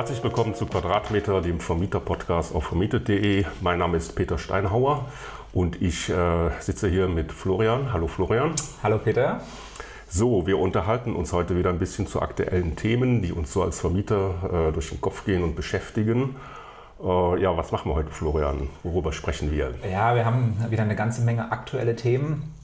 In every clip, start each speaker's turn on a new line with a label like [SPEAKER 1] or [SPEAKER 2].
[SPEAKER 1] Herzlich willkommen zu Quadratmeter, dem Vermieter-Podcast auf vermietet.de. Mein Name ist Peter Steinhauer und ich äh, sitze hier mit Florian. Hallo Florian.
[SPEAKER 2] Hallo Peter.
[SPEAKER 1] So, wir unterhalten uns heute wieder ein bisschen zu aktuellen Themen, die uns so als Vermieter äh, durch den Kopf gehen und beschäftigen. Äh, ja, was machen wir heute, Florian? Worüber sprechen wir?
[SPEAKER 2] Ja, wir haben wieder eine ganze Menge aktuelle Themen.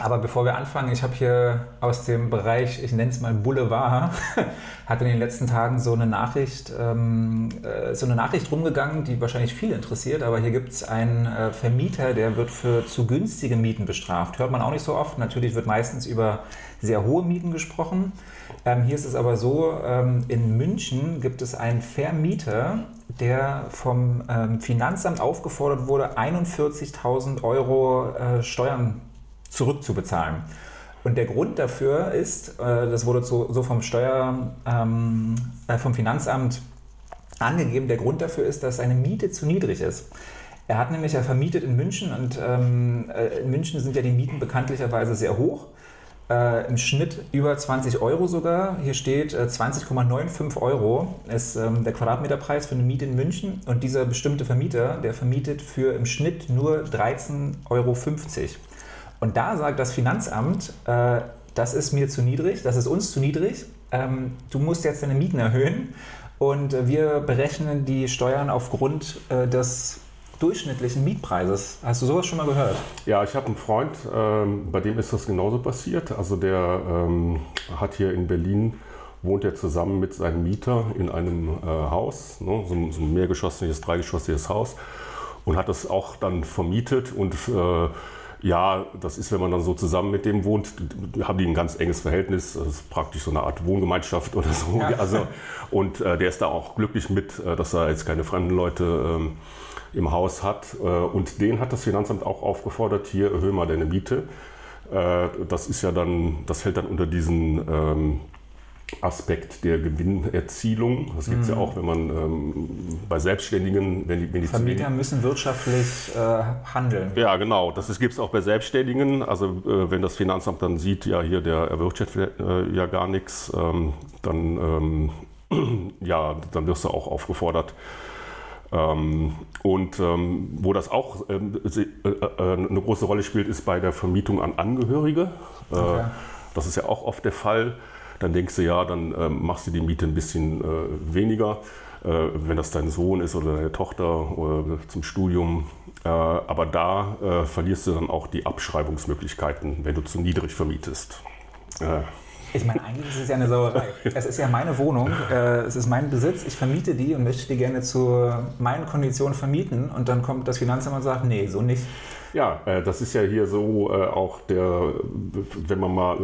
[SPEAKER 2] Aber bevor wir anfangen, ich habe hier aus dem Bereich, ich nenne es mal Boulevard, hat in den letzten Tagen so eine Nachricht, ähm, äh, so eine Nachricht rumgegangen, die wahrscheinlich viel interessiert. Aber hier gibt es einen äh, Vermieter, der wird für zu günstige Mieten bestraft. Hört man auch nicht so oft. Natürlich wird meistens über sehr hohe Mieten gesprochen. Ähm, hier ist es aber so, ähm, in München gibt es einen Vermieter, der vom ähm, Finanzamt aufgefordert wurde, 41.000 Euro äh, Steuern zurückzubezahlen. Und der Grund dafür ist, äh, das wurde so, vom Steuer, ähm, äh, vom Finanzamt angegeben, der Grund dafür ist, dass seine Miete zu niedrig ist. Er hat nämlich ja vermietet in München und ähm, äh, in München sind ja die Mieten bekanntlicherweise sehr hoch. Im Schnitt über 20 Euro sogar. Hier steht äh, 20,95 Euro ist ähm, der Quadratmeterpreis für eine Miete in München. Und dieser bestimmte Vermieter, der vermietet für im Schnitt nur 13,50 Euro. Und da sagt das Finanzamt, äh, das ist mir zu niedrig, das ist uns zu niedrig, ähm, du musst jetzt deine Mieten erhöhen und äh, wir berechnen die Steuern aufgrund äh, des durchschnittlichen Mietpreises. Hast du sowas schon mal gehört?
[SPEAKER 1] Ja, ich habe einen Freund, ähm, bei dem ist das genauso passiert. Also der ähm, hat hier in Berlin wohnt er zusammen mit seinem Mieter in einem äh, Haus, ne, so, so, ein mehrgeschossiges, dreigeschossiges Haus und hat das auch dann vermietet und äh, ja, das ist, wenn man dann so zusammen mit dem wohnt, haben die ein ganz enges Verhältnis. Das ist praktisch so eine Art Wohngemeinschaft oder so. Ja. Also, und äh, der ist da auch glücklich mit, äh, dass er jetzt keine fremden Leute ähm, im Haus hat. Äh, und den hat das Finanzamt auch aufgefordert, hier erhöhe mal deine Miete. Äh, das ist ja dann, das fällt dann unter diesen ähm, Aspekt der Gewinnerzielung. Das gibt es mhm. ja auch, wenn man ähm, bei Selbstständigen, wenn die, wenn die
[SPEAKER 2] Vermieter müssen wirtschaftlich äh, handeln.
[SPEAKER 1] Ja, genau. Das gibt es auch bei Selbstständigen. Also äh, wenn das Finanzamt dann sieht, ja hier der erwirtschaftet äh, ja gar nichts, ähm, dann ähm, ja, dann wirst du auch aufgefordert. Ähm, und ähm, wo das auch ähm, äh, äh, eine große Rolle spielt, ist bei der Vermietung an Angehörige. Äh, okay. Das ist ja auch oft der Fall dann denkst du, ja, dann äh, machst du die Miete ein bisschen äh, weniger, äh, wenn das dein Sohn ist oder deine Tochter äh, zum Studium. Äh, aber da äh, verlierst du dann auch die Abschreibungsmöglichkeiten, wenn du zu niedrig vermietest.
[SPEAKER 2] Ich meine, eigentlich ist es ja eine Sauerei. Es ist ja meine Wohnung, äh, es ist mein Besitz, ich vermiete die und möchte die gerne zu meinen Konditionen vermieten. Und dann kommt das Finanzamt und sagt, nee, so nicht.
[SPEAKER 1] Ja, äh, das ist ja hier so äh, auch der, wenn man mal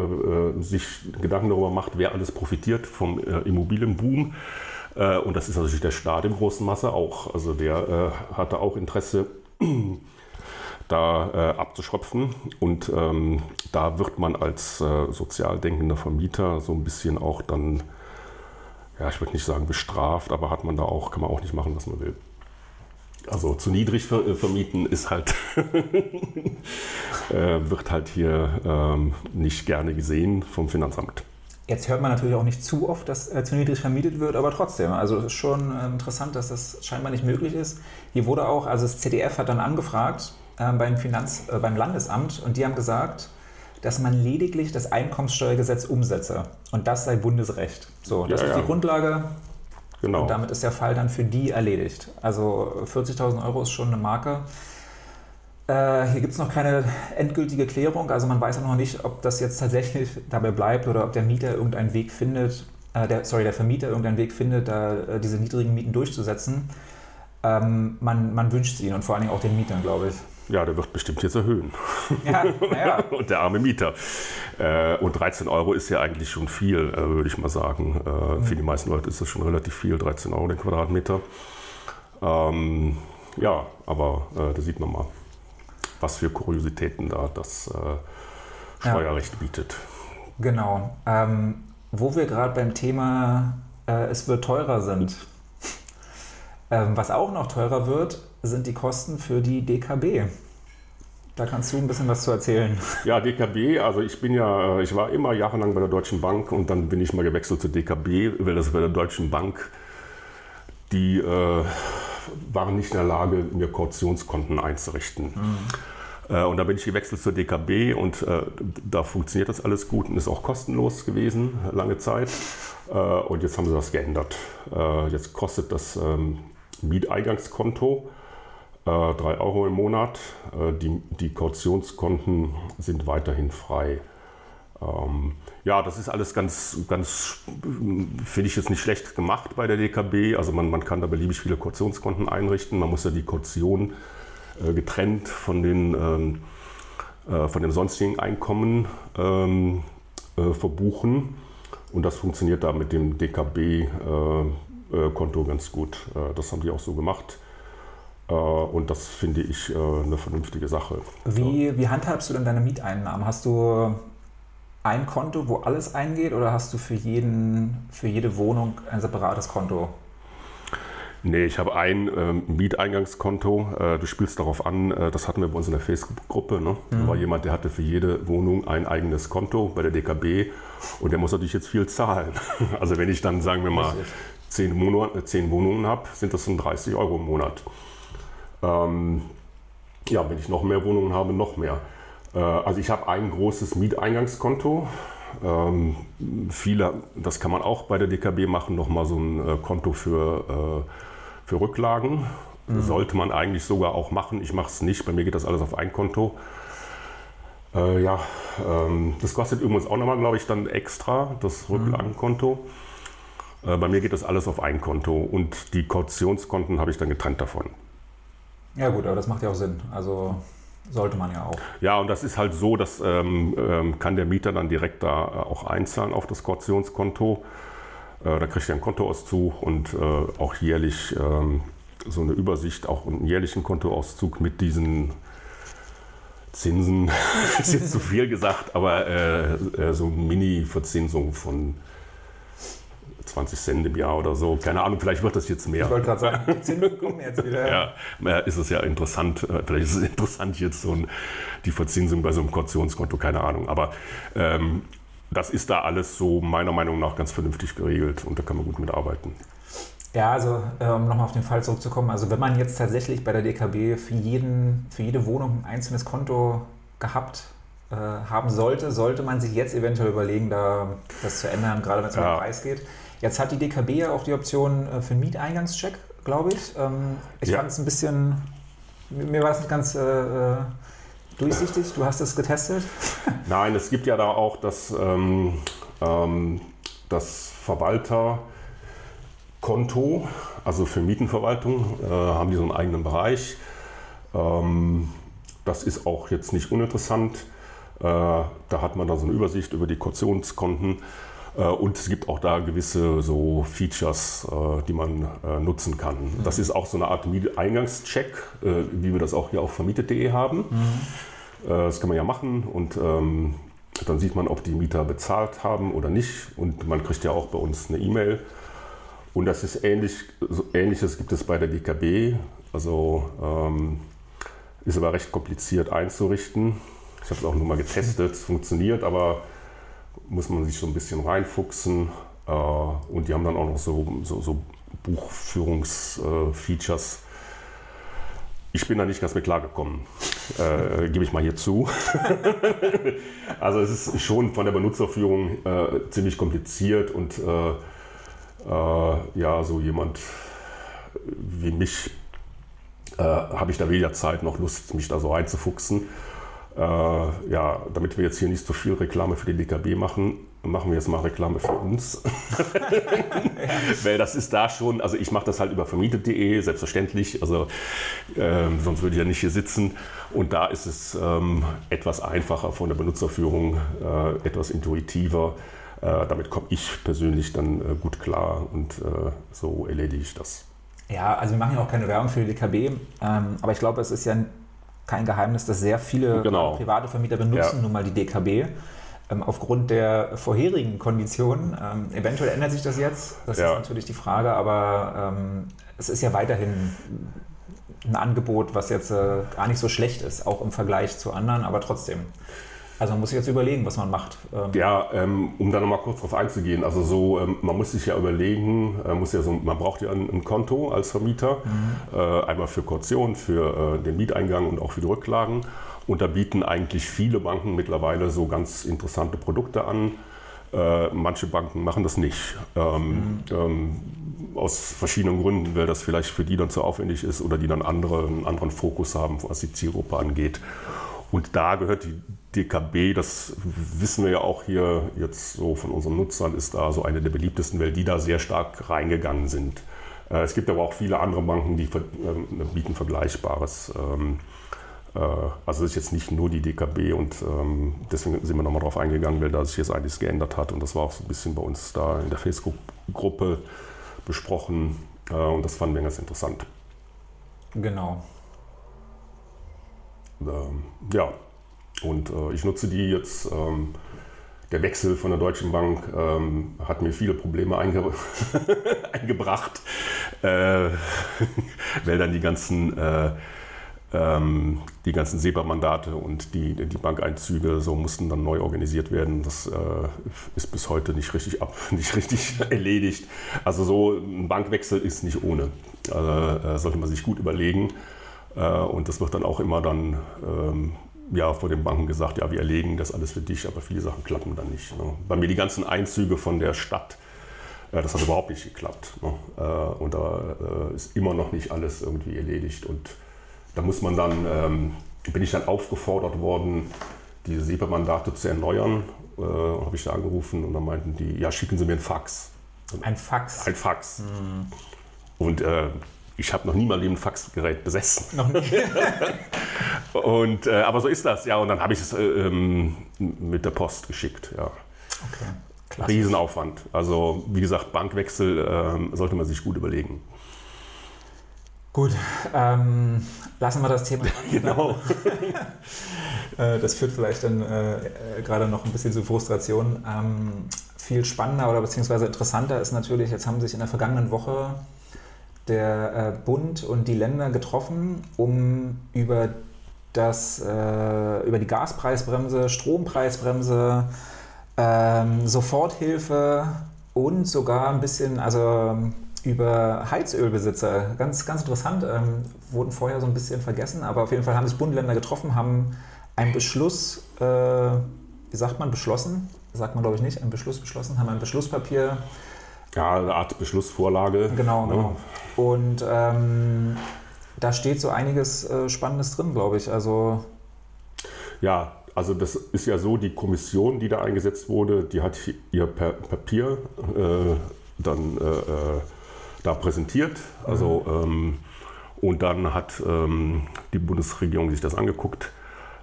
[SPEAKER 1] äh, sich Gedanken darüber macht, wer alles profitiert vom äh, Immobilienboom. Äh, und das ist natürlich der Staat im großen Masse auch. Also der äh, hatte auch Interesse, da abzuschöpfen. Und ähm, da wird man als sozial denkender Vermieter so ein bisschen auch dann, ja, ich würde nicht sagen bestraft, aber hat man da auch, kann man auch nicht machen, was man will. Also zu niedrig äh, vermieten ist halt, äh, wird halt hier ähm, nicht gerne gesehen vom Finanzamt.
[SPEAKER 2] Jetzt hört man natürlich auch nicht zu oft, dass äh, zu niedrig vermietet wird, aber trotzdem. Also es ist schon äh, interessant, dass das scheinbar nicht möglich ist. Hier wurde auch, also das ZDF hat dann angefragt äh, beim, Finanz, äh, beim Landesamt und die haben gesagt, dass man lediglich das Einkommenssteuergesetz umsetze. Und das sei Bundesrecht. So, das ja, ist ja. die Grundlage Genau. Und damit ist der Fall dann für die erledigt. Also 40.000 Euro ist schon eine Marke. Äh, hier gibt es noch keine endgültige Klärung. Also man weiß auch noch nicht, ob das jetzt tatsächlich dabei bleibt oder ob der Mieter irgendeinen Weg findet, äh, der, sorry, der Vermieter irgendeinen Weg findet, da äh, diese niedrigen Mieten durchzusetzen. Ähm, man, man wünscht es ihnen und vor allen Dingen auch den Mietern, glaube ich.
[SPEAKER 1] Ja, der wird bestimmt jetzt erhöhen. Ja, ja. und der arme Mieter. Äh, und 13 Euro ist ja eigentlich schon viel, äh, würde ich mal sagen. Äh, mhm. Für die meisten Leute ist das schon relativ viel, 13 Euro den Quadratmeter. Ähm, ja, aber äh, da sieht man mal, was für Kuriositäten da das äh, Steuerrecht ja. bietet.
[SPEAKER 2] Genau. Ähm, wo wir gerade beim Thema äh, es wird teurer sind. Ähm, was auch noch teurer wird, sind die Kosten für die DKB. Da kannst du ein bisschen was zu erzählen.
[SPEAKER 1] Ja, DKB, also ich bin ja, ich war immer jahrelang bei der Deutschen Bank und dann bin ich mal gewechselt zur DKB, weil das bei der Deutschen Bank die äh, waren nicht in der Lage, mir Kautionskonten einzurichten. Mhm. Äh, und da bin ich gewechselt zur DKB und äh, da funktioniert das alles gut und ist auch kostenlos gewesen, lange Zeit. Äh, und jetzt haben sie das geändert. Äh, jetzt kostet das ähm, Mieteingangskonto 3 Euro im Monat. Die, die Kautionskonten sind weiterhin frei. Ähm, ja, das ist alles ganz, ganz finde ich jetzt nicht schlecht gemacht bei der DKB. Also man, man kann da beliebig viele Kautionskonten einrichten. Man muss ja die Kaution äh, getrennt von, den, ähm, äh, von dem sonstigen Einkommen ähm, äh, verbuchen. Und das funktioniert da mit dem DKB-Konto äh, äh, ganz gut. Äh, das haben die auch so gemacht. Und das finde ich eine vernünftige Sache.
[SPEAKER 2] Wie, wie handhabst du denn deine Mieteinnahmen? Hast du ein Konto, wo alles eingeht oder hast du für, jeden, für jede Wohnung ein separates Konto?
[SPEAKER 1] Nee, ich habe ein ähm, Mieteingangskonto. Äh, du spielst darauf an, äh, das hatten wir bei uns in der Facebook-Gruppe. Ne? Mhm. Da war jemand, der hatte für jede Wohnung ein eigenes Konto bei der DKB und der muss natürlich jetzt viel zahlen. Also wenn ich dann, sagen wir mal, zehn, Monate, zehn Wohnungen habe, sind das dann 30 Euro im Monat. Ähm, ja, wenn ich noch mehr Wohnungen habe, noch mehr. Äh, also ich habe ein großes Mieteingangskonto. Ähm, viele, das kann man auch bei der DKB machen, nochmal so ein äh, Konto für, äh, für Rücklagen. Mhm. Sollte man eigentlich sogar auch machen. Ich mache es nicht. Bei mir geht das alles auf ein Konto. Äh, ja, ähm, das kostet übrigens auch nochmal, glaube ich, dann extra, das mhm. Rücklagenkonto. Mhm. Bei mir geht das alles auf ein Konto und die Kautionskonten habe ich dann getrennt davon.
[SPEAKER 2] Ja gut, aber das macht ja auch Sinn. Also sollte man ja auch.
[SPEAKER 1] Ja, und das ist halt so, dass ähm, ähm, kann der Mieter dann direkt da äh, auch einzahlen auf das Kautionskonto. Äh, da kriegt er einen Kontoauszug und äh, auch jährlich ähm, so eine Übersicht, auch einen jährlichen Kontoauszug mit diesen Zinsen. ist jetzt zu viel gesagt, aber äh, äh so Mini-Verzinsung von 20 Cent im Jahr oder so. Keine Ahnung, vielleicht wird das jetzt mehr.
[SPEAKER 2] Ich wollte gerade sagen, die Zinsen kommen jetzt wieder.
[SPEAKER 1] ja, ist es ja interessant. Äh, vielleicht ist es interessant jetzt so ein, die Verzinsung bei so einem Kautionskonto, keine Ahnung. Aber ähm, das ist da alles so meiner Meinung nach ganz vernünftig geregelt und da kann man gut mitarbeiten.
[SPEAKER 2] Ja, also um nochmal auf den Fall zurückzukommen, also wenn man jetzt tatsächlich bei der DKB für, jeden, für jede Wohnung ein einzelnes Konto gehabt äh, haben sollte, sollte man sich jetzt eventuell überlegen, da das zu ändern, gerade wenn es um den Preis geht. Jetzt hat die DKB ja auch die Option äh, für einen Mieteingangscheck, glaube ich. Ähm, ich ja. fand es ein bisschen, mir war es nicht ganz äh, äh, durchsichtig. Du hast es getestet?
[SPEAKER 1] Nein, es gibt ja da auch das, ähm, ähm, das Verwalterkonto, also für Mietenverwaltung, äh, haben die so einen eigenen Bereich. Ähm, das ist auch jetzt nicht uninteressant. Äh, da hat man dann so eine Übersicht über die Kautionskonten. Äh, und es gibt auch da gewisse so Features, äh, die man äh, nutzen kann. Mhm. Das ist auch so eine Art Eingangscheck, wie wir das auch hier auf vermietet.de haben. Mhm. Das kann man ja machen und ähm, dann sieht man, ob die Mieter bezahlt haben oder nicht. Und man kriegt ja auch bei uns eine E-Mail. Und das ist ähnlich, so ähnliches gibt es bei der DKB. Also ähm, ist aber recht kompliziert einzurichten. Ich habe es auch nur mal getestet, es funktioniert, aber muss man sich so ein bisschen reinfuchsen. Äh, und die haben dann auch noch so, so, so Buchführungsfeatures. ich bin da nicht ganz mit klargekommen, äh, gebe ich mal hier zu. also es ist schon von der Benutzerführung äh, ziemlich kompliziert und äh, äh ja, so jemand wie mich äh, habe ich da weder Zeit noch Lust, mich da so reinzufuchsen. Äh, ja, damit wir jetzt hier nicht so viel Reklame für die DKB machen, machen wir jetzt mal Reklame für uns. Weil das ist da schon, also ich mache das halt über vermietet.de, selbstverständlich, also äh, sonst würde ich ja nicht hier sitzen. Und da ist es ähm, etwas einfacher von der Benutzerführung, äh, etwas intuitiver. Äh, damit komme ich persönlich dann äh, gut klar und äh, so erledige ich das.
[SPEAKER 2] Ja, also wir machen ja auch keine Werbung für die DKB, ähm, aber ich glaube, es ist ja kein Geheimnis, dass sehr viele genau. private Vermieter benutzen ja. nun mal die DKB. Ähm, aufgrund der vorherigen Konditionen. Ähm, eventuell ändert sich das jetzt, das ja. ist natürlich die Frage, aber ähm, es ist ja weiterhin ein Angebot, was jetzt äh, gar nicht so schlecht ist, auch im Vergleich zu anderen, aber trotzdem. Also man muss sich jetzt überlegen, was man macht.
[SPEAKER 1] Ähm ja, ähm, um da nochmal kurz drauf einzugehen. Also so, ähm, man muss sich ja überlegen, äh, muss ja so, man braucht ja ein, ein Konto als Vermieter, mhm. äh, einmal für Kaution, für äh, den Mieteingang und auch für die Rücklagen. Und da bieten eigentlich viele Banken mittlerweile so ganz interessante Produkte an. Äh, manche Banken machen das nicht. Ähm, mhm. ähm, aus verschiedenen Gründen, weil das vielleicht für die dann zu aufwendig ist oder die dann andere, einen anderen Fokus haben, was die Zielgruppe angeht. Und da gehört die DKB, das wissen wir ja auch hier jetzt so von unseren Nutzern, ist da so eine der beliebtesten, weil die da sehr stark reingegangen sind. Äh, es gibt aber auch viele andere Banken, die ähm, bieten Vergleichbares. Ähm, äh, also es ist jetzt nicht nur die DKB und ähm, deswegen sind wir nochmal darauf eingegangen, weil da sich jetzt einiges geändert hat und das war auch so ein bisschen bei uns da in der Facebook-Gruppe besprochen äh, und das fanden wir ganz interessant.
[SPEAKER 2] Genau.
[SPEAKER 1] Ja, und äh, ich nutze die jetzt. Ähm, der Wechsel von der Deutschen Bank ähm, hat mir viele Probleme einge eingebracht, äh, weil dann die ganzen, äh, ähm, die ganzen SEPA-Mandate und die, die Bankeinzüge so mussten dann neu organisiert werden. Das äh, ist bis heute nicht richtig, ab, nicht richtig erledigt. Also so ein Bankwechsel ist nicht ohne. Also, äh, sollte man sich gut überlegen. Äh, und das wird dann auch immer dann ähm, ja, vor den Banken gesagt, ja, wir erlegen das alles für dich, aber viele Sachen klappen dann nicht. Ne? Bei mir die ganzen Einzüge von der Stadt, äh, das hat überhaupt nicht geklappt. Ne? Äh, und da äh, ist immer noch nicht alles irgendwie erledigt. Und da muss man dann, ähm, bin ich dann aufgefordert worden, diese SEPA-Mandate zu erneuern. Äh, habe ich da angerufen und dann meinten die, ja, schicken Sie mir ein Fax.
[SPEAKER 2] Ein Fax?
[SPEAKER 1] Ein Fax. Mhm. Und äh, ich habe noch nie mal ein Faxgerät besessen. Noch nie. und, äh, aber so ist das, ja. Und dann habe ich es äh, ähm, mit der Post geschickt, ja. Okay. Klassisch. Riesenaufwand. Also wie gesagt, Bankwechsel äh, sollte man sich gut überlegen.
[SPEAKER 2] Gut, ähm, lassen wir das Thema. genau. Äh, das führt vielleicht dann äh, gerade noch ein bisschen zu Frustration. Ähm, viel spannender oder beziehungsweise interessanter ist natürlich, jetzt haben sich in der vergangenen Woche der äh, Bund und die Länder getroffen, um über, das, äh, über die Gaspreisbremse, Strompreisbremse, ähm, Soforthilfe und sogar ein bisschen, also über Heizölbesitzer, ganz, ganz interessant, ähm, wurden vorher so ein bisschen vergessen, aber auf jeden Fall haben sich Bund und Länder getroffen, haben einen Beschluss, äh, wie sagt man, beschlossen, sagt man glaube ich nicht, einen Beschluss beschlossen, haben ein Beschlusspapier
[SPEAKER 1] ja, eine Art Beschlussvorlage.
[SPEAKER 2] Genau, ne? genau. Und ähm, da steht so einiges äh, Spannendes drin, glaube ich. Also
[SPEAKER 1] ja, also das ist ja so, die Kommission, die da eingesetzt wurde, die hat ihr Papier äh, dann äh, äh, da präsentiert. Also mhm. ähm, und dann hat ähm, die Bundesregierung sich das angeguckt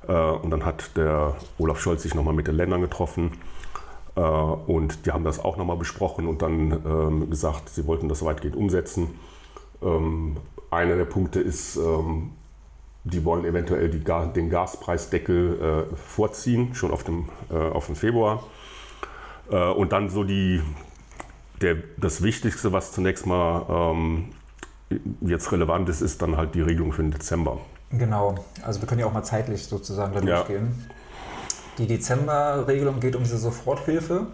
[SPEAKER 1] äh, und dann hat der Olaf Scholz sich nochmal mit den Ländern getroffen und die haben das auch nochmal besprochen und dann ähm, gesagt, sie wollten das weitgehend umsetzen. Ähm, einer der Punkte ist, ähm, die wollen eventuell die, den Gaspreisdeckel äh, vorziehen, schon auf dem, äh, auf dem Februar. und dann so die, der, das Wichtigste, was zunächst mal jetzt relevant ist, ist dann halt die Regelung für den Dezember.
[SPEAKER 2] Genau, also wir können ja auch mal zeitlich sozusagen da durchgehen. Ja. Die Dezember-Regelung geht um diese Soforthilfe.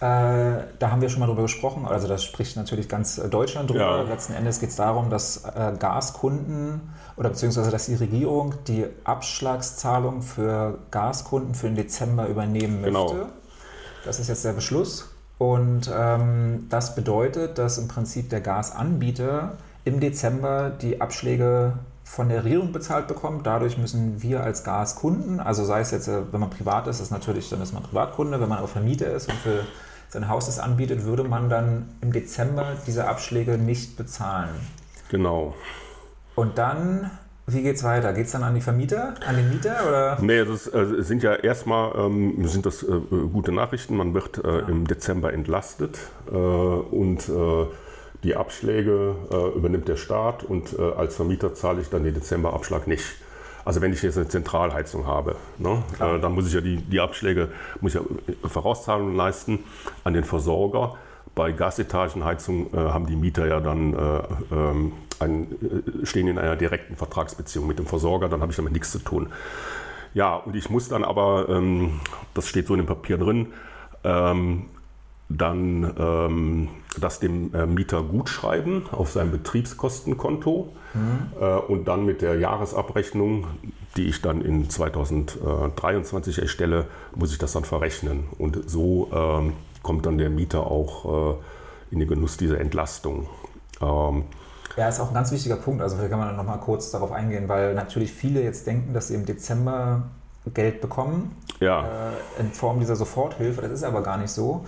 [SPEAKER 2] Äh, da haben wir schon mal drüber gesprochen. Also das spricht natürlich ganz äh, Deutschland drüber. Ja. Letzten Endes geht es darum, dass äh, Gaskunden oder beziehungsweise dass die Regierung die Abschlagszahlung für Gaskunden für den Dezember übernehmen genau. möchte. Genau. Das ist jetzt der Beschluss. Und ähm, das bedeutet, dass im Prinzip der Gasanbieter im Dezember die Abschläge von der Regierung bezahlt bekommt. Dadurch müssen wir als Gaskunden, also sei es jetzt, äh, wenn man privat ist, ist natürlich, dann ist man Privatkunde, wenn man aber Vermieter ist und für sein Haus das anbietet, würde man dann im Dezember diese Abschläge nicht bezahlen.
[SPEAKER 1] Genau.
[SPEAKER 2] Und dann, wie geht es weiter? Geht es dann an die Vermieter, an den Mieter? Oder?
[SPEAKER 1] Nee, das äh, sind ja erstmal ähm, sind das äh, gute Nachrichten. Man wird äh, ja. im Dezember entlastet äh, und äh, die Abschläge äh, übernimmt der Staat und äh, als Vermieter zahle ich dann den Dezemberabschlag nicht. Also wenn ich jetzt eine Zentralheizung habe, ne, äh, dann muss ich ja die, die Abschläge, muss ich ja Vorauszahlungen leisten an den Versorger. Bei Gasetagenheizung äh, haben die Mieter ja dann äh, ähm, ein, äh, stehen in einer direkten Vertragsbeziehung mit dem Versorger, dann habe ich damit nichts zu tun. Ja, und ich muss dann aber, ähm, das steht so in dem Papier drin, ähm, dann ähm, das dem äh, Mieter gutschreiben auf sein Betriebskostenkonto mhm. äh, und dann mit der Jahresabrechnung, die ich dann in 2023 erstelle, muss ich das dann verrechnen. Und so ähm, kommt dann der Mieter auch äh, in den Genuss dieser Entlastung.
[SPEAKER 2] Ähm, ja, ist auch ein ganz wichtiger Punkt. Also vielleicht kann man noch mal kurz darauf eingehen, weil natürlich viele jetzt denken, dass sie im Dezember Geld bekommen
[SPEAKER 1] ja.
[SPEAKER 2] äh, in Form dieser Soforthilfe. Das ist aber gar nicht so.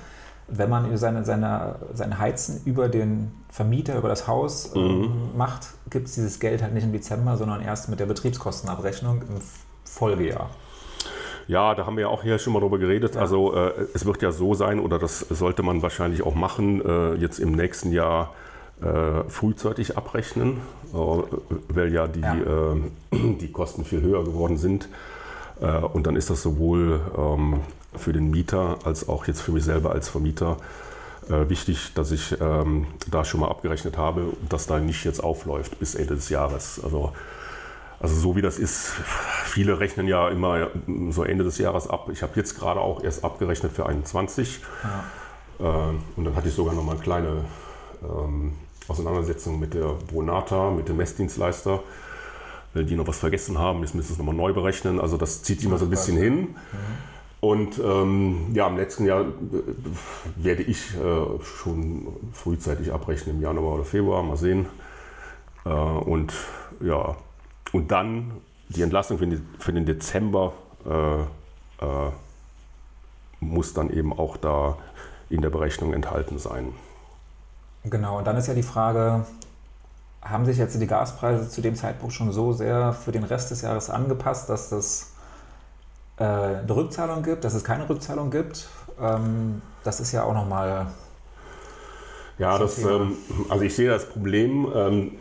[SPEAKER 2] Wenn man seine, seine, sein Heizen über den Vermieter, über das Haus äh, mhm. macht, gibt es dieses Geld halt nicht im Dezember, sondern erst mit der Betriebskostenabrechnung im Folgejahr.
[SPEAKER 1] Ja, da haben wir ja auch hier schon mal drüber geredet. Ja. Also äh, es wird ja so sein, oder das sollte man wahrscheinlich auch machen, äh, jetzt im nächsten Jahr äh, frühzeitig abrechnen, äh, weil ja die, ja. Äh, die Kosten viel höher geworden sind. Äh, und dann ist das sowohl ähm, für den Mieter als auch jetzt für mich selber als Vermieter wichtig, dass ich ähm, da schon mal abgerechnet habe und dass da nicht jetzt aufläuft bis Ende des Jahres. Also also so wie das ist, viele rechnen ja immer so Ende des Jahres ab. Ich habe jetzt gerade auch erst abgerechnet für 21. Ja. Äh, und dann hatte ich sogar noch mal eine kleine ähm, Auseinandersetzung mit der Bonata, mit dem Messdienstleister, weil die noch was vergessen haben. Jetzt müssen sie es nochmal neu berechnen. Also das zieht immer so ein bisschen hin. Mhm. Und ähm, ja, im letzten Jahr äh, werde ich äh, schon frühzeitig abrechnen, im Januar oder Februar, mal sehen. Äh, und ja, und dann die Entlastung für den, für den Dezember äh, äh, muss dann eben auch da in der Berechnung enthalten sein.
[SPEAKER 2] Genau, und dann ist ja die Frage, haben sich jetzt die Gaspreise zu dem Zeitpunkt schon so sehr für den Rest des Jahres angepasst, dass es äh, eine Rückzahlung gibt, dass es keine Rückzahlung gibt? Ähm, das ist ja auch nochmal.
[SPEAKER 1] Ja, das, ähm, also ich sehe das Problem. Ähm,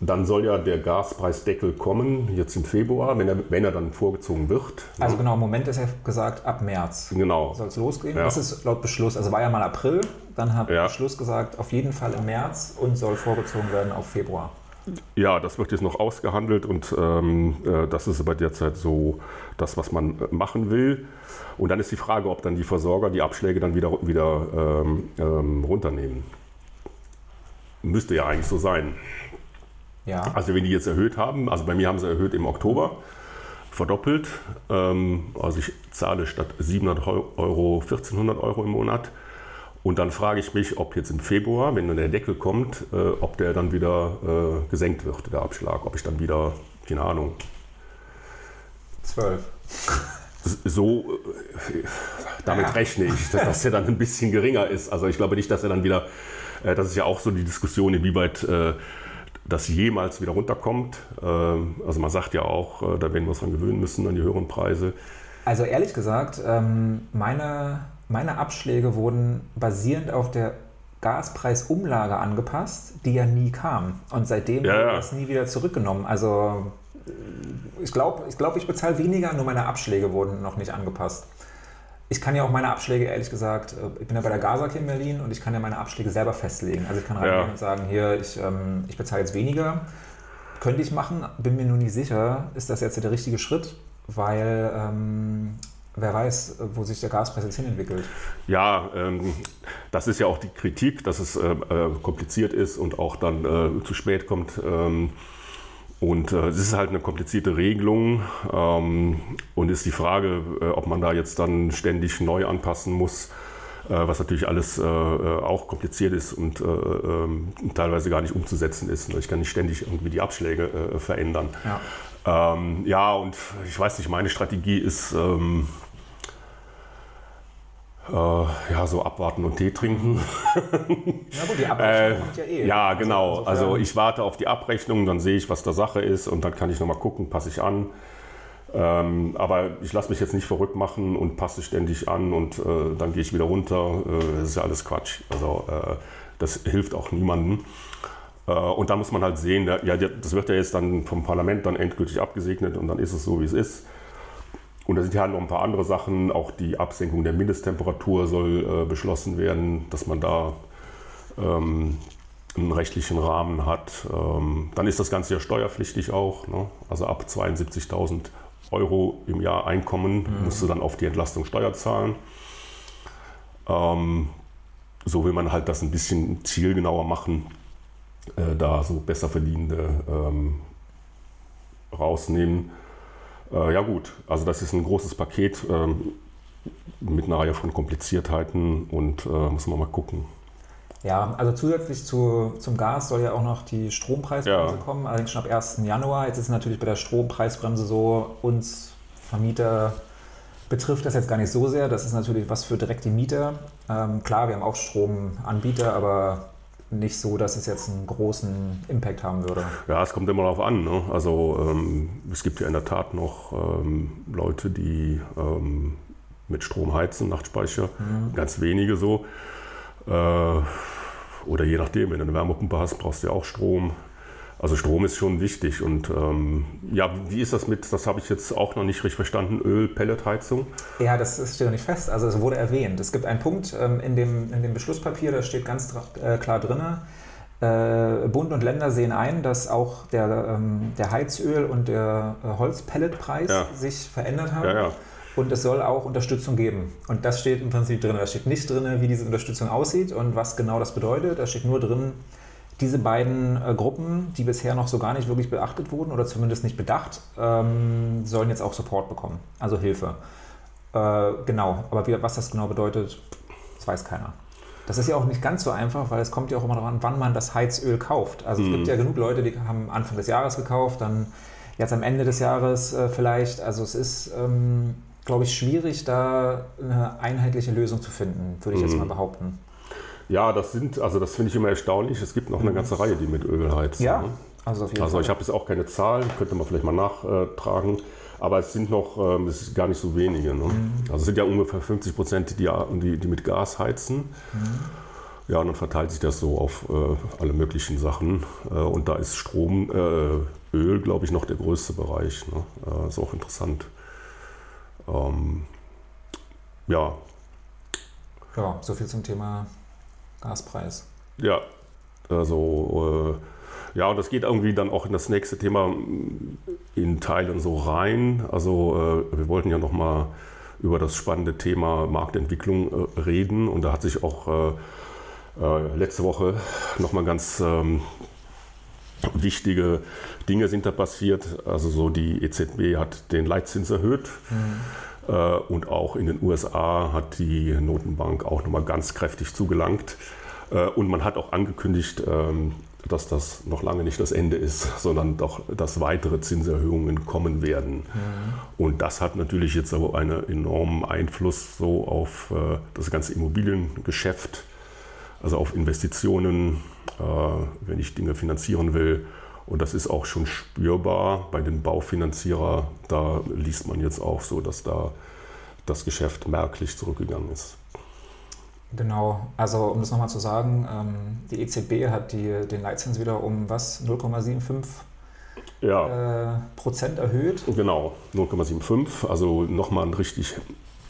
[SPEAKER 1] dann soll ja der Gaspreisdeckel kommen, jetzt im Februar, wenn er, wenn er dann vorgezogen wird.
[SPEAKER 2] Ne? Also genau, im Moment ist ja gesagt, ab März
[SPEAKER 1] genau.
[SPEAKER 2] soll es losgehen. Ja. Das ist laut Beschluss, also war ja mal April, dann hat ja. Beschluss gesagt, auf jeden Fall im März und soll vorgezogen werden auf Februar.
[SPEAKER 1] Ja, das wird jetzt noch ausgehandelt und ähm, äh, das ist aber derzeit so das, was man äh, machen will. Und dann ist die Frage, ob dann die Versorger die Abschläge dann wieder, wieder ähm, ähm, runternehmen. Müsste ja eigentlich so sein. Ja. Also wenn die jetzt erhöht haben, also bei mir haben sie erhöht im Oktober, verdoppelt. Ähm, also ich zahle statt 700 Euro 1400 Euro im Monat. Und dann frage ich mich, ob jetzt im Februar, wenn dann der Deckel kommt, äh, ob der dann wieder äh, gesenkt wird, der Abschlag. Ob ich dann wieder, keine Ahnung.
[SPEAKER 2] 12.
[SPEAKER 1] So, äh, damit ja. rechne ich, dass er dann ein bisschen geringer ist. Also ich glaube nicht, dass er dann wieder, äh, das ist ja auch so die Diskussion, inwieweit äh, das jemals wieder runterkommt. Ähm, also man sagt ja auch, äh, da werden wir uns dran gewöhnen müssen, an die höheren Preise.
[SPEAKER 2] Also ehrlich gesagt, ähm, meine, meine Abschläge wurden basierend auf der Gaspreisumlage angepasst, die ja nie kam. Und seitdem ja, ja. das nie wieder zurückgenommen. Also ich glaube, ich, glaub, ich bezahle weniger, nur meine Abschläge wurden noch nicht angepasst. Ich kann ja auch meine Abschläge, ehrlich gesagt, äh, ich bin ja bei der Gazak in Berlin und ich kann ja meine Abschläge selber festlegen. Also ich kann reingehen ja. und sagen, hier, ich, ähm, ich bezahle jetzt weniger. Könnte ich machen, bin mir nur nicht sicher, ist das jetzt der richtige Schritt, weil ähm, wer weiß, wo sich der Gaspreis jetzt hinentwickelt.
[SPEAKER 1] Ja, ähm, das ist ja auch die Kritik, dass es äh, äh kompliziert ist und auch dann äh, zu spät kommt. Ähm, und äh, es ist halt eine komplizierte Regelung ähm, und ist die Frage, äh, ob man da jetzt dann ständig neu anpassen muss, äh, was natürlich alles auch kompliziert ist und äh, ähm, teilweise gar nicht umzusetzen ist. Ich kann nicht ständig irgendwie die Abschläge verändern. Ja. Ähm, ja, und ich weiß nicht, meine Strategie ist, ähm, äh, ja, so abwarten und Tee trinken. Ja gut, die Abrechnung äh, kommt ja eh. Ja, genau. Also, also, ich warte auf die Abrechnung, dann sehe ich, was der Sache ist und dann kann ich nochmal gucken, passe ich an. Ähm, aber ich lasse mich jetzt nicht verrückt machen und passe ständig an und äh, dann gehe ich wieder runter. Äh, das ist ja alles Quatsch. Also äh, das hilft auch niemandem. Äh, und da muss man halt sehen, ja, das wird ja jetzt dann vom Parlament dann endgültig abgesegnet und dann ist es so, wie es ist. Und da sind ja noch ein paar andere Sachen. Auch die Absenkung der Mindesttemperatur soll äh, beschlossen werden, dass man da ähm, einen rechtlichen Rahmen hat. Ähm, dann ist das Ganze ja steuerpflichtig auch. Ne? Also ab 72.000 Euro im Jahr Einkommen, mhm. musst du dann auf die Entlastung Steuer zahlen. Ähm, so will man halt das ein bisschen zielgenauer machen, äh, da so besser verdienende ähm, rausnehmen. Äh, ja gut, also das ist ein großes Paket ähm, mit einer Reihe von Kompliziertheiten und äh, muss man mal gucken.
[SPEAKER 2] Ja, also zusätzlich zu, zum Gas soll ja auch noch die Strompreisbremse ja. kommen, allerdings schon ab 1. Januar. Jetzt ist natürlich bei der Strompreisbremse so, uns Vermieter betrifft das jetzt gar nicht so sehr. Das ist natürlich was für direkt die Mieter. Ähm, klar, wir haben auch Stromanbieter, aber nicht so, dass es jetzt einen großen Impact haben würde.
[SPEAKER 1] Ja, es kommt immer darauf an. Ne? Also ähm, es gibt ja in der Tat noch ähm, Leute, die ähm, mit Strom heizen, Nachtspeicher, mhm. ganz wenige so. Äh, oder je nachdem, wenn du eine Wärmepumpe hast, brauchst du ja auch Strom. Also Strom ist schon wichtig. Und ähm, ja, wie ist das mit, das habe ich jetzt auch noch nicht richtig verstanden, Öl-Pelletheizung?
[SPEAKER 2] Ja, das steht noch nicht fest. Also es wurde erwähnt. Es gibt einen Punkt ähm, in, dem, in dem Beschlusspapier, da steht ganz äh, klar drin, äh, Bund und Länder sehen ein, dass auch der, ähm, der Heizöl- und der äh, Holzpelletpreis ja. sich verändert haben. Ja, ja. Und es soll auch Unterstützung geben. Und das steht im Prinzip drin. Da steht nicht drin, wie diese Unterstützung aussieht und was genau das bedeutet. Da steht nur drin, diese beiden äh, Gruppen, die bisher noch so gar nicht wirklich beachtet wurden oder zumindest nicht bedacht, ähm, sollen jetzt auch Support bekommen, also Hilfe. Äh, genau, aber wie, was das genau bedeutet, das weiß keiner. Das ist ja auch nicht ganz so einfach, weil es kommt ja auch immer daran, wann man das Heizöl kauft. Also es gibt mhm. ja genug Leute, die haben Anfang des Jahres gekauft, dann jetzt am Ende des Jahres äh, vielleicht. Also es ist ähm, glaube ich, schwierig, da eine einheitliche Lösung zu finden, würde ich jetzt mal mhm. behaupten.
[SPEAKER 1] Ja, das sind, also das finde ich immer erstaunlich. Es gibt noch eine mhm. ganze Reihe, die mit Öl heizen.
[SPEAKER 2] Ja,
[SPEAKER 1] ne?
[SPEAKER 2] also auf jeden
[SPEAKER 1] Also
[SPEAKER 2] Fall.
[SPEAKER 1] ich habe jetzt auch keine Zahl, könnte man vielleicht mal nachtragen. Aber es sind noch, ähm, es ist gar nicht so wenige. Ne? Mhm. Also es sind ja ungefähr 50 Prozent, die, die, die mit Gas heizen. Mhm. Ja, und dann verteilt sich das so auf äh, alle möglichen Sachen. Äh, und da ist Strom, äh, Öl, glaube ich, noch der größte Bereich. Ne? Äh, ist auch interessant. Ähm, ja.
[SPEAKER 2] Ja, so viel zum Thema Gaspreis.
[SPEAKER 1] Ja, also äh, ja, und das geht irgendwie dann auch in das nächste Thema in Teilen so rein. Also äh, wir wollten ja noch mal über das spannende Thema Marktentwicklung äh, reden und da hat sich auch äh, äh, letzte Woche noch mal ganz ähm, wichtige Dinge sind da passiert. Also so die EZB hat den Leitzins erhöht. Mhm. Äh, und auch in den USA hat die Notenbank auch nochmal ganz kräftig zugelangt. Äh, und man hat auch angekündigt, ähm, dass das noch lange nicht das Ende ist, sondern doch, dass weitere Zinserhöhungen kommen werden. Mhm. Und das hat natürlich jetzt aber einen enormen Einfluss so auf äh, das ganze Immobiliengeschäft, also auf Investitionen, wenn ich Dinge finanzieren will. Und das ist auch schon spürbar bei den Baufinanzierer. Da liest man jetzt auch so, dass da das Geschäft merklich zurückgegangen ist.
[SPEAKER 2] Genau, also um das nochmal zu sagen, ähm, die EZB hat die, den Leitzins wieder um was? 0,75 ja. Äh, Prozent erhöht.
[SPEAKER 1] Genau, 0,75, also nochmal ein richtig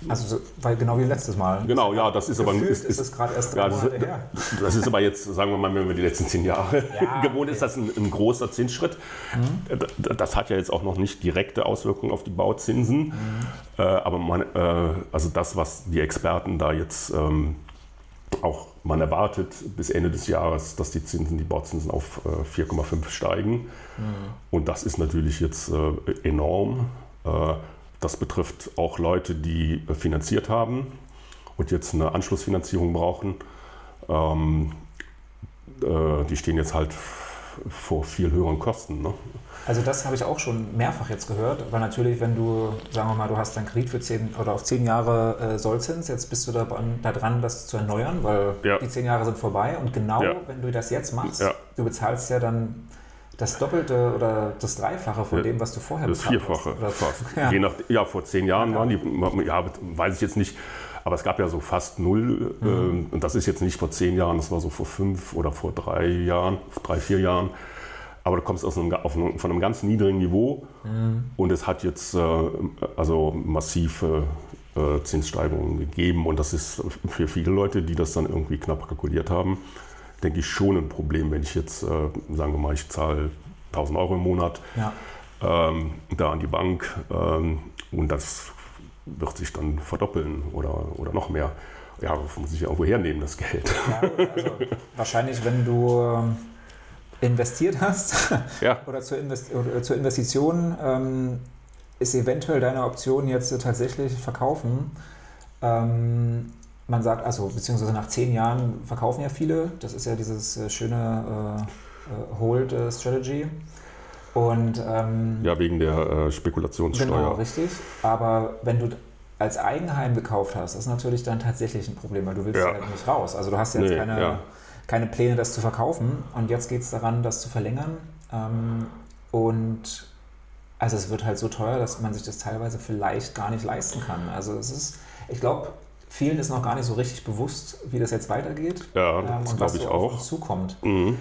[SPEAKER 2] also, weil genau wie letztes Mal.
[SPEAKER 1] Genau, ja, das ist aber
[SPEAKER 2] ist, ist es gerade erst drei ja, das, Monate her.
[SPEAKER 1] Das ist aber jetzt, sagen wir mal, wenn wir die letzten zehn Jahre ja, gewohnt ist, das ein, ein großer Zinsschritt. Mhm. Das hat ja jetzt auch noch nicht direkte Auswirkungen auf die Bauzinsen. Mhm. Äh, aber man, äh, also das, was die Experten da jetzt ähm, auch man erwartet bis Ende des Jahres, dass die Zinsen, die Bauzinsen auf äh, 4,5 steigen. Mhm. Und das ist natürlich jetzt äh, enorm. Äh, das betrifft auch Leute, die finanziert haben und jetzt eine Anschlussfinanzierung brauchen. Ähm, äh, die stehen jetzt halt vor viel höheren Kosten. Ne?
[SPEAKER 2] Also das habe ich auch schon mehrfach jetzt gehört, weil natürlich, wenn du, sagen wir mal, du hast deinen Kredit für zehn oder auf zehn Jahre äh, Sollzins, jetzt bist du da, da, dran, das zu erneuern, weil ja. die zehn Jahre sind vorbei und genau, ja. wenn du das jetzt machst, ja. du bezahlst ja dann das Doppelte oder das Dreifache von ja, dem, was du vorher
[SPEAKER 1] Das Vierfache hast. fast. Ja. Je nach, ja, vor zehn Jahren waren die, ja, weiß ich jetzt nicht, aber es gab ja so fast null. Mhm. Ähm, und das ist jetzt nicht vor zehn Jahren, das war so vor fünf oder vor drei Jahren, drei, vier Jahren. Aber du kommst aus einem, einem, von einem ganz niedrigen Niveau mhm. und es hat jetzt äh, also massive äh, Zinssteigerungen gegeben. Und das ist für viele Leute, die das dann irgendwie knapp kalkuliert haben, denke ich, schon ein Problem, wenn ich jetzt, äh, sagen wir mal, ich zahle 1000 Euro im Monat. Ja. ähm, da an die Bank ähm, und das wird sich dann verdoppeln oder, oder noch mehr. Ja, muss ich ja irgendwo hernehmen, das Geld. Ja,
[SPEAKER 2] also wahrscheinlich, wenn du ähm, investiert hast ja. oder, zur Invest oder zur Investition, ähm, ist eventuell deine Option jetzt tatsächlich verkaufen. Ähm, man sagt, also beziehungsweise nach zehn Jahren verkaufen ja viele. Das ist ja dieses äh, schöne äh, äh Hold äh, Strategy. Und, ähm,
[SPEAKER 1] ja, wegen der äh, Spekulationssteuer. Genau,
[SPEAKER 2] richtig. Aber wenn du als Eigenheim gekauft hast, ist natürlich dann tatsächlich ein Problem, weil du willst ja, ja halt nicht raus. Also du hast jetzt nee, keine, ja. keine Pläne, das zu verkaufen. Und jetzt geht es daran, das zu verlängern. Ähm, und also es wird halt so teuer, dass man sich das teilweise vielleicht gar nicht leisten kann. Also es ist, ich glaube, vielen ist noch gar nicht so richtig bewusst, wie das jetzt weitergeht.
[SPEAKER 1] Ja, ähm, das glaube ich so auch. Auf
[SPEAKER 2] uns zukommt. Mhm.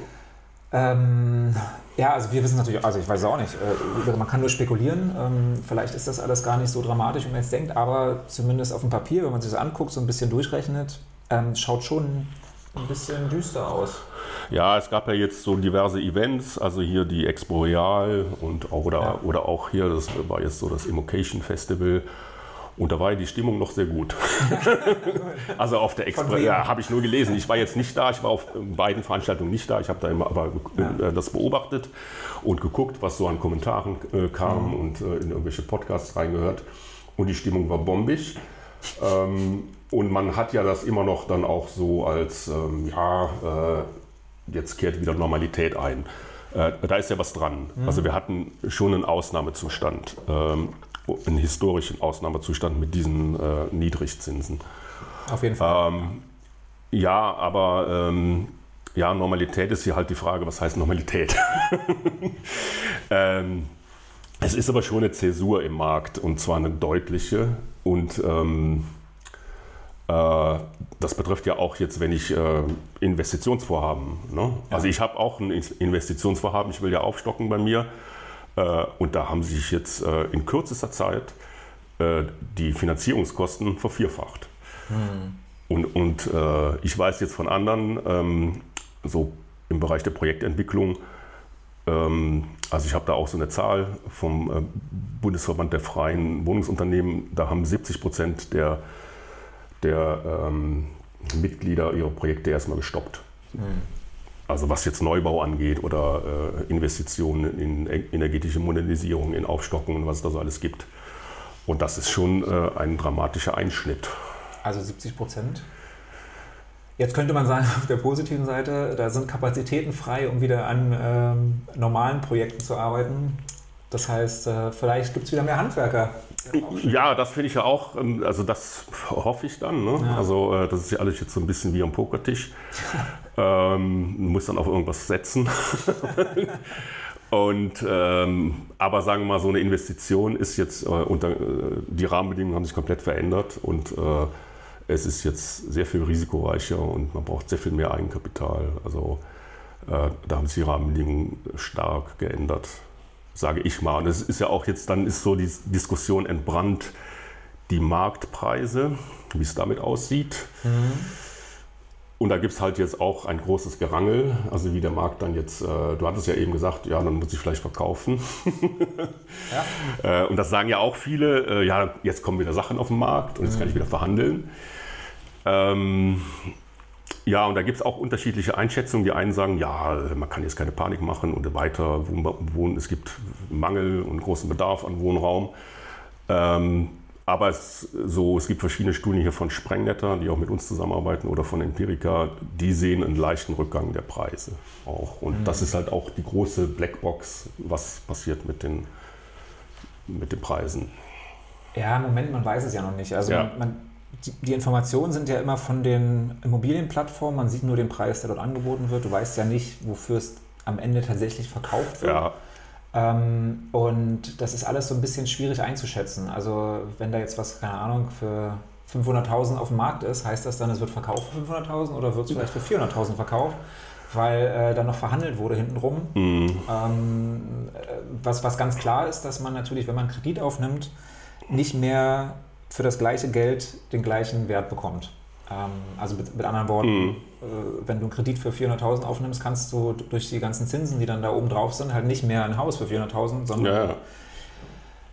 [SPEAKER 2] Ähm, ja, also wir wissen natürlich, also ich weiß auch nicht, äh, man kann nur spekulieren, ähm, vielleicht ist das alles gar nicht so dramatisch, wie man jetzt denkt, aber zumindest auf dem Papier, wenn man sich das anguckt, so ein bisschen durchrechnet, ähm, schaut schon ein bisschen düster aus.
[SPEAKER 1] Ja, es gab ja jetzt so diverse Events, also hier die Expo Real und auch, oder, ja. oder auch hier, das war jetzt so das Immocation Festival und da war die Stimmung noch sehr gut. also auf der Expo, ja, habe ich nur gelesen. Ich war jetzt nicht da, ich war auf beiden Veranstaltungen nicht da. Ich habe da immer aber ja. Äh, das beobachtet und geguckt, was so an Kommentaren äh, kam mhm. und äh, in irgendwelche Podcasts reingehört. Und die Stimmung war bombig. Ähm, und man hat ja das immer noch dann auch so als, ähm, ja, äh, jetzt kehrt wieder Normalität ein. Äh, da ist ja was dran. Mhm. Also wir hatten schon einen Ausnahmezustand. Ähm, einen historischen Ausnahmezustand mit diesen äh, Niedrigzinsen.
[SPEAKER 2] Auf jeden Fall. Ähm,
[SPEAKER 1] ja, aber ähm, ja, Normalität ist hier halt die Frage, was heißt Normalität? ähm, es ist aber schon eine Zäsur im Markt und zwar eine deutliche. Und ähm, äh, das betrifft ja auch jetzt, wenn ich äh, Investitionsvorhaben. Ne? Ja. Also ich habe auch ein Investitionsvorhaben, ich will ja aufstocken bei mir. Äh, und da haben sich jetzt äh, in kürzester Zeit äh, die Finanzierungskosten vervierfacht. Hm. Und, und ich weiß jetzt von anderen, ähm, so im Bereich der Projektentwicklung, ähm, also ich habe da auch so eine Zahl vom Bundesverband der freien Wohnungsunternehmen, da haben 70 Prozent der, der ähm, Mitglieder ihre Projekte erstmal gestoppt. Hm. Also was jetzt Neubau angeht oder äh, Investitionen in energetische Modernisierung, in Aufstockung und was es da so alles gibt. Und das ist schon äh, ein dramatischer Einschnitt.
[SPEAKER 2] Also 70 Prozent? Jetzt könnte man sagen, auf der positiven Seite, da sind Kapazitäten frei, um wieder an ähm, normalen Projekten zu arbeiten. Das heißt, äh, vielleicht gibt es wieder mehr Handwerker.
[SPEAKER 1] Ja, das finde ich ja auch, ähm, also das hoffe ich dann. Ne? Ja. Also äh, das ist ja alles jetzt so ein bisschen wie am Pokertisch. ähm, du musst dann auf irgendwas setzen. Und, ähm, aber sagen wir mal, so eine Investition ist jetzt äh, unter, äh, die Rahmenbedingungen haben sich komplett verändert und äh, es ist jetzt sehr viel risikoreicher und man braucht sehr viel mehr Eigenkapital. Also äh, da haben sich die Rahmenbedingungen stark geändert sage ich mal. Und es ist ja auch jetzt, dann ist so die Diskussion entbrannt, die Marktpreise, wie es damit aussieht. Mhm. Und da gibt es halt jetzt auch ein großes Gerangel, also wie der Markt dann jetzt, äh, du hattest ja eben gesagt, ja, dann muss ich vielleicht verkaufen. ja. äh, und das sagen ja auch viele, äh, ja, jetzt kommen wieder Sachen auf den Markt und jetzt mhm. kann ich wieder verhandeln. Ähm, ja, und da gibt es auch unterschiedliche Einschätzungen. Die einen sagen, ja, man kann jetzt keine Panik machen und weiter wohnen. Es gibt Mangel und großen Bedarf an Wohnraum. Ähm, aber es, so, es gibt verschiedene Studien hier von Sprengnetter, die auch mit uns zusammenarbeiten, oder von Empirica, die sehen einen leichten Rückgang der Preise auch. Und mhm. das ist halt auch die große Blackbox, was passiert mit den, mit den Preisen.
[SPEAKER 2] Ja, im Moment, man weiß es ja noch nicht. Also ja. man, die, die, Informationen sind ja immer von den Immobilienplattformen. Man sieht nur den Preis, der dort angeboten wird. Du weißt ja nicht, wofür es am Ende tatsächlich verkauft wird. Ja. Ähm, und das ist alles so ein bisschen schwierig einzuschätzen. Also wenn da jetzt was, keine Ahnung, für 500.000 auf dem Markt ist, heißt das dann, es wird verkauft für 500.000 oder wird es vielleicht für 400.000 verkauft? weil äh, dann noch verhandelt wurde hintenrum. Mhm. Ähm, äh, was, was ganz klar ist, dass man natürlich, wenn man Kredit aufnimmt, nicht mehr für das gleiche Geld den gleichen Wert bekommt. Ähm, also mit, mit, anderen Worten, mhm. äh, wenn du einen Kredit für 400.000 aufnimmst, kannst du durch die ganzen Zinsen, die dann da oben drauf sind, halt nicht mehr ein Haus für 400.000, sondern ja,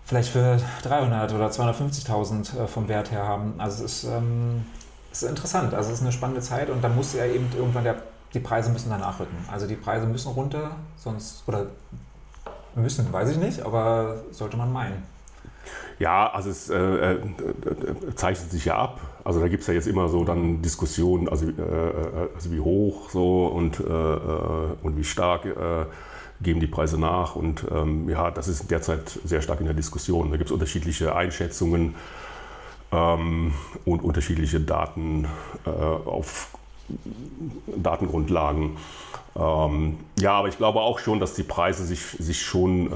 [SPEAKER 2] vielleicht für 300 oder 250.000 äh, vom Wert her haben. Also es ist, ähm, es ist interessant, also es ist eine spannende Zeit und da muss ja eben irgendwann der, die Preise müssen danach rücken. Also die Preise müssen runter, sonst, oder müssen, weiß ich nicht, aber sollte man meinen.
[SPEAKER 1] Ja, also es äh, äh, zeichnet sich ja ab. Also da gibt es ja jetzt immer so dann Diskussionen, also, äh, äh also wie hoch so und, äh, und wie stark geben die Preise nach. Und ähm, ja, das ist derzeit sehr stark in der Diskussion. Da gibt es unterschiedliche Einschätzungen ähm, und unterschiedliche Daten auf Datengrundlagen. Ähm, ja, aber ich glaube auch schon, dass die Preise sich, sich schon,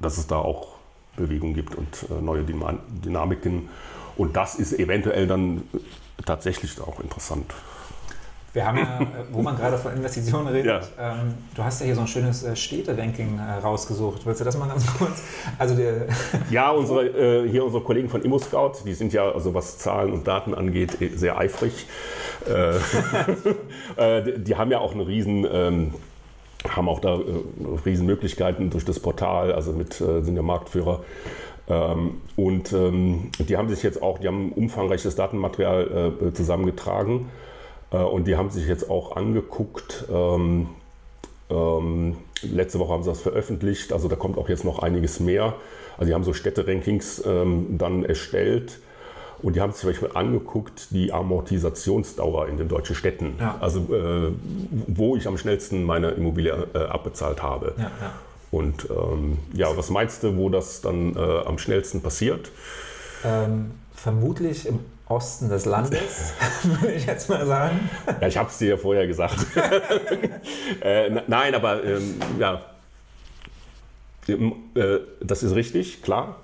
[SPEAKER 1] dass es da auch Bewegung gibt und äh, neue Dynamiken. Und das ist eventuell dann tatsächlich auch interessant.
[SPEAKER 2] Wir haben ja, äh, wo man gerade von Investitionen redet, ja. ähm, du hast ja hier so ein schönes äh, Städte-Ranking äh, rausgesucht. Willst du das mal ganz kurz?
[SPEAKER 1] Also der ja, unsere, äh, hier unsere Kollegen von ImmoScout, die sind ja, also was Zahlen und Daten angeht, eh, sehr eifrig. Äh, die haben ja auch einen riesen ähm, haben auch da äh, Riesenmöglichkeiten durch das Portal, also mit äh, sind ja Marktführer. Ähm, und ähm, die haben sich jetzt auch, die haben umfangreiches Datenmaterial äh, zusammengetragen äh, und die haben sich jetzt auch angeguckt. Ähm, ähm letzte Woche haben sie das veröffentlicht, also da kommt auch jetzt noch einiges mehr. Also die haben so Städte-Rankings ähm, dann erstellt und die haben sich zum Beispiel angeguckt, die Amortisationsdauer in den deutschen Städten. Ja. Also äh, wo ich am schnellsten meine Immobilie äh, abbezahlt habe. Ja, ja. Und ähm, ja, was meinst du, wo das dann äh, am schnellsten passiert?
[SPEAKER 2] Ähm, vermutlich im Osten des Landes, würde ich jetzt mal sagen.
[SPEAKER 1] Ja, ich habe es dir ja vorher gesagt. äh, nein, aber ähm, ja, äh, das ist richtig, klar.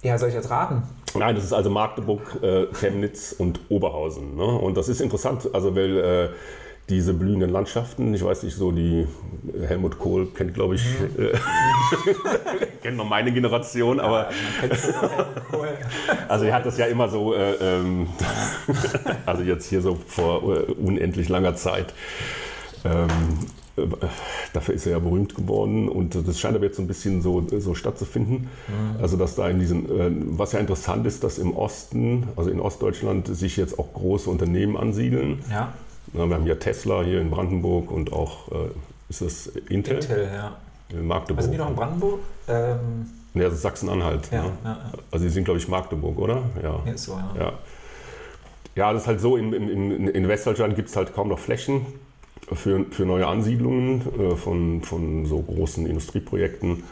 [SPEAKER 2] Ja, soll ich jetzt raten?
[SPEAKER 1] Nein, das ist also Magdeburg, äh, Chemnitz und Oberhausen. Ne? Und das ist interessant, also weil äh, diese blühenden Landschaften, ich weiß nicht, so die äh, Helmut Kohl kennt, glaube ich, mhm. äh, kennt noch meine Generation, aber ja, also er hat das ja immer so, äh, ähm, also jetzt hier so vor äh, unendlich langer Zeit. Ähm, äh, dafür ist er ja berühmt geworden und das scheint aber jetzt so ein bisschen so, so stattzufinden. Mhm. Also dass da in diesen, äh, was ja interessant ist, dass im Osten, also in Ostdeutschland, sich jetzt auch große Unternehmen ansiedeln. Ja. Wir haben ja Tesla hier in Brandenburg und auch, äh, ist das Intel? Intel, ja. In Magdeburg. Also
[SPEAKER 2] sind die noch in Brandenburg? Ähm
[SPEAKER 1] ja, das ist Sachsen-Anhalt. Ja, ne? ja, ja. Also die sind, glaube ich, Magdeburg, oder? Ja. ja ist so, ja. ja. Ja, das ist halt so, in, in, in Westdeutschland gibt es halt kaum noch Flächen für, für neue Ansiedlungen äh, von, von so großen Industrieprojekten.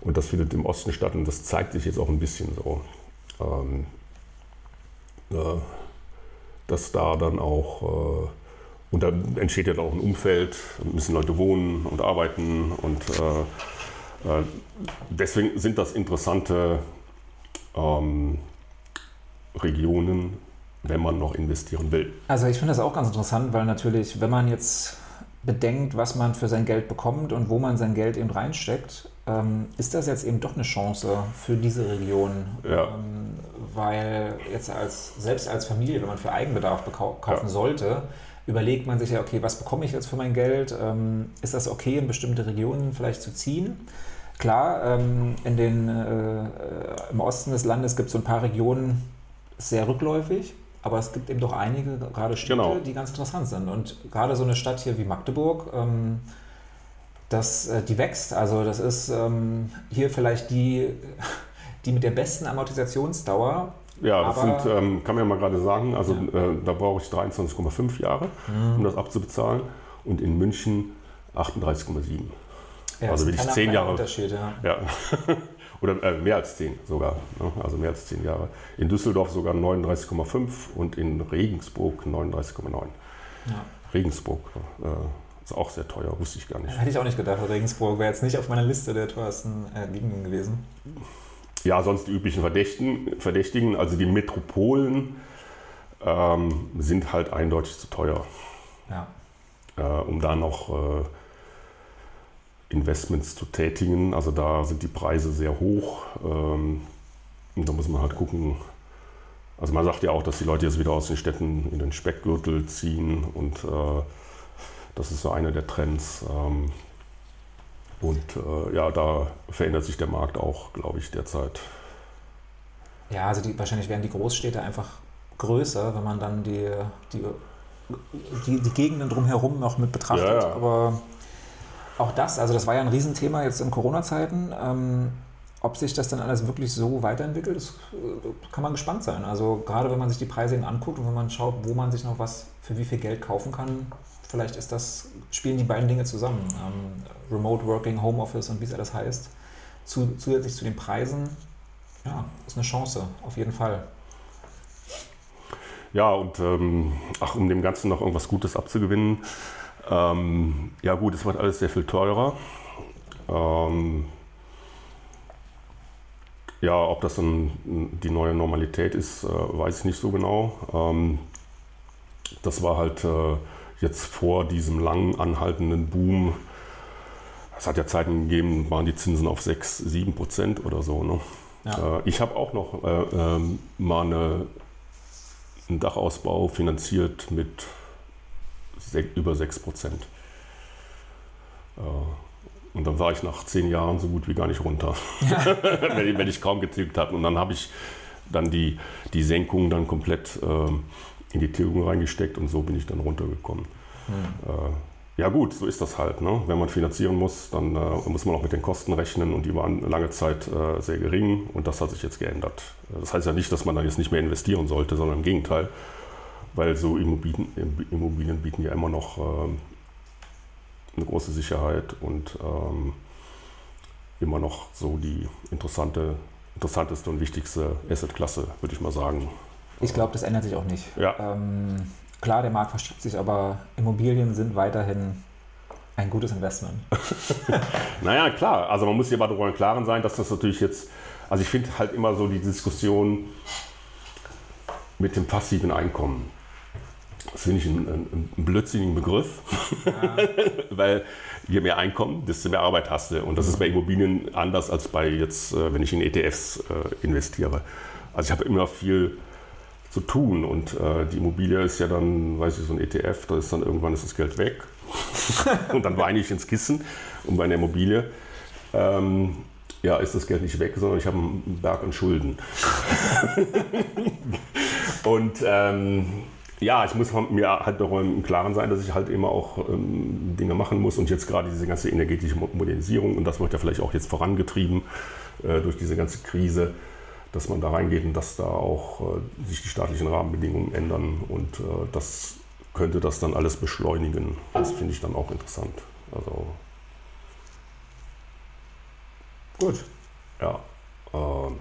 [SPEAKER 1] Und das findet im Osten statt und das zeigt sich jetzt auch ein bisschen so. Ähm, äh, dass da dann auch, äh, und da entsteht ja auch ein Umfeld, müssen Leute wohnen und arbeiten und äh, äh, deswegen sind das interessante ähm, Regionen, wenn man noch investieren will.
[SPEAKER 2] Also ich finde das auch ganz interessant, weil natürlich, wenn man jetzt bedenkt, was man für sein Geld bekommt und wo man sein Geld eben reinsteckt, ähm, ist das jetzt eben doch eine Chance für diese Region. Ja. Ähm, weil jetzt als, selbst als Familie, wenn man für Eigenbedarf kaufen ja. sollte, überlegt man sich ja, okay, was bekomme ich jetzt für mein Geld? Ähm, ist das okay, in bestimmte Regionen vielleicht zu ziehen? Klar, ähm, in den, äh, im Osten des Landes gibt es so ein paar Regionen sehr rückläufig. Aber es gibt eben doch einige, gerade Städte, genau. die ganz interessant sind. Und gerade so eine Stadt hier wie Magdeburg, ähm, das, äh, die wächst. Also das ist ähm, hier vielleicht die, die mit der besten Amortisationsdauer.
[SPEAKER 1] Ja, das sind, ähm, kann man ja mal gerade sagen, also ja. äh, da brauche ich 23,5 Jahre, mhm. um das abzubezahlen. Und in München 38,7. Ja, also bin ich zehn Jahre. Unterschied, ja. ja. Oder äh, mehr als zehn sogar, ne? also mehr als zehn Jahre. In Düsseldorf sogar 39,5 und in Regensburg 39,9. Ja. Regensburg äh, ist auch sehr teuer, wusste ich gar nicht.
[SPEAKER 2] Hätte ich auch nicht gedacht. Regensburg wäre jetzt nicht auf meiner Liste der teuersten äh, Gegenden gewesen.
[SPEAKER 1] Ja, sonst die üblichen Verdächtigen, Verdächtigen also die Metropolen ähm, sind halt eindeutig zu teuer. Ja. Äh, um da noch äh, Investments zu tätigen. Also da sind die Preise sehr hoch. Ähm, und da muss man halt gucken, Also man sagt ja auch, dass die Leute jetzt wieder aus den Städten in den Speckgürtel ziehen und äh, das ist so einer der Trends. Ähm, und äh, ja, da verändert sich der Markt auch, glaube ich, derzeit.
[SPEAKER 2] Ja, also die, wahrscheinlich werden die Großstädte einfach größer, wenn man dann die, die, die, die Gegenden drumherum noch mit betrachtet. Ja, ja. Aber auch das, also das war ja ein Riesenthema jetzt in Corona-Zeiten. Ähm, ob sich das dann alles wirklich so weiterentwickelt, das äh, kann man gespannt sein. Also gerade wenn man sich die Preise eben anguckt und wenn man schaut, wo man sich noch was für wie viel Geld kaufen kann, vielleicht ist das, spielen die beiden Dinge zusammen. Ähm, Remote Working, Homeoffice und wie es alles heißt, zu, zusätzlich zu den Preisen, ja, ist eine Chance, auf jeden Fall.
[SPEAKER 1] Ja, und ähm, ach, um dem Ganzen noch irgendwas Gutes abzugewinnen, ähm, ja gut, es wird alles sehr viel teurer. Ähm, ja, ob das dann die neue Normalität ist, äh, weiß ich nicht so genau. Ähm, das war halt äh, jetzt vor diesem lang anhaltenden Boom. Es hat ja Zeiten gegeben, waren die Zinsen auf 6, 7 Prozent oder so. Ne? Ja. Äh, ich habe auch noch äh, ähm, mal eine, einen Dachausbau finanziert mit über 6 Prozent. Äh, und dann war ich nach zehn Jahren so gut wie gar nicht runter, wenn, ich, wenn, ich, kaum getilgt habe. Und dann habe ich dann die, die Senkung dann komplett äh, in die Tilgung reingesteckt und so bin ich dann runtergekommen. Hm. Äh, ja gut, so ist das halt. Ne? Wenn man finanzieren muss, dann äh, muss man auch mit den Kosten rechnen und die waren lange Zeit äh, sehr gering und das hat sich jetzt geändert. Das heißt ja nicht, dass man dann jetzt nicht mehr investieren sollte, sondern im Gegenteil, weil so Immobilien, Immobilien bieten ja immer noch ähm, eine große Sicherheit und ähm, immer noch so die interessante, interessanteste und wichtigste Assetklasse, würde ich mal sagen.
[SPEAKER 2] Ich glaube, das ändert sich auch nicht. Ja. Ähm, klar, der Markt verschiebt sich, aber Immobilien sind weiterhin ein gutes Investment.
[SPEAKER 1] naja, klar. Also man muss sich aber darüber im Klaren sein, dass das natürlich jetzt, also ich finde halt immer so die Diskussion mit dem passiven Einkommen. Das finde ich einen, einen, blödsinnigen Begriff, ja. weil je mehr Einkommen, desto mehr Arbeit hast du. Und das ist bei Immobilien anders als bei jetzt, äh, wenn ich in ETFs äh, investiere. Also ich habe immer viel zu tun und äh, die Immobilie ist ja dann, weiß ich, so ein ETF, da ist dann irgendwann ist das Geld weg und dann weine ich ins Kissen und bei einer Immobilie ähm, ja, ist das Geld nicht weg, sondern ich habe einen Berg an Schulden. und ähm, ja, ich muss mir halt darüber im Klaren sein, dass ich halt immer auch ähm, Dinge machen muss und jetzt gerade diese ganze energetische Modernisierung und das wird ja vielleicht auch jetzt vorangetrieben äh, durch diese ganze Krise, dass man da reingeht und dass da auch äh, sich die staatlichen Rahmenbedingungen ändern und äh, das könnte das dann alles beschleunigen. Das finde ich dann auch interessant. Also gut. Ja. Ähm,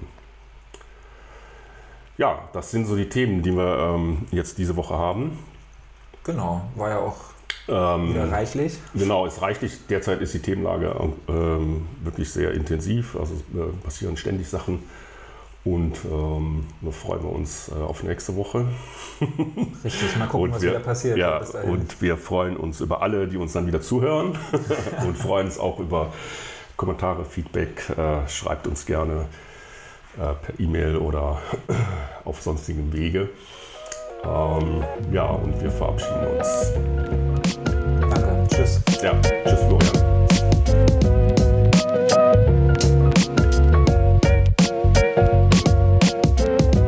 [SPEAKER 1] ja, das sind so die Themen, die wir ähm, jetzt diese Woche haben.
[SPEAKER 2] Genau, war ja auch ähm, wieder reichlich.
[SPEAKER 1] Genau, ist reichlich. Derzeit ist die Themenlage ähm, wirklich sehr intensiv. Also äh, passieren ständig Sachen. Und ähm, da freuen wir uns äh, auf nächste Woche.
[SPEAKER 2] Richtig, mal gucken, und was wir, wieder passiert.
[SPEAKER 1] Ja, und wir freuen uns über alle, die uns dann wieder zuhören. und freuen uns auch über Kommentare, Feedback. Äh, schreibt uns gerne per E-Mail oder auf sonstigem Wege. Ähm, ja, und wir verabschieden uns.
[SPEAKER 2] Danke. Tschüss.
[SPEAKER 1] Ja, tschüss, Florian.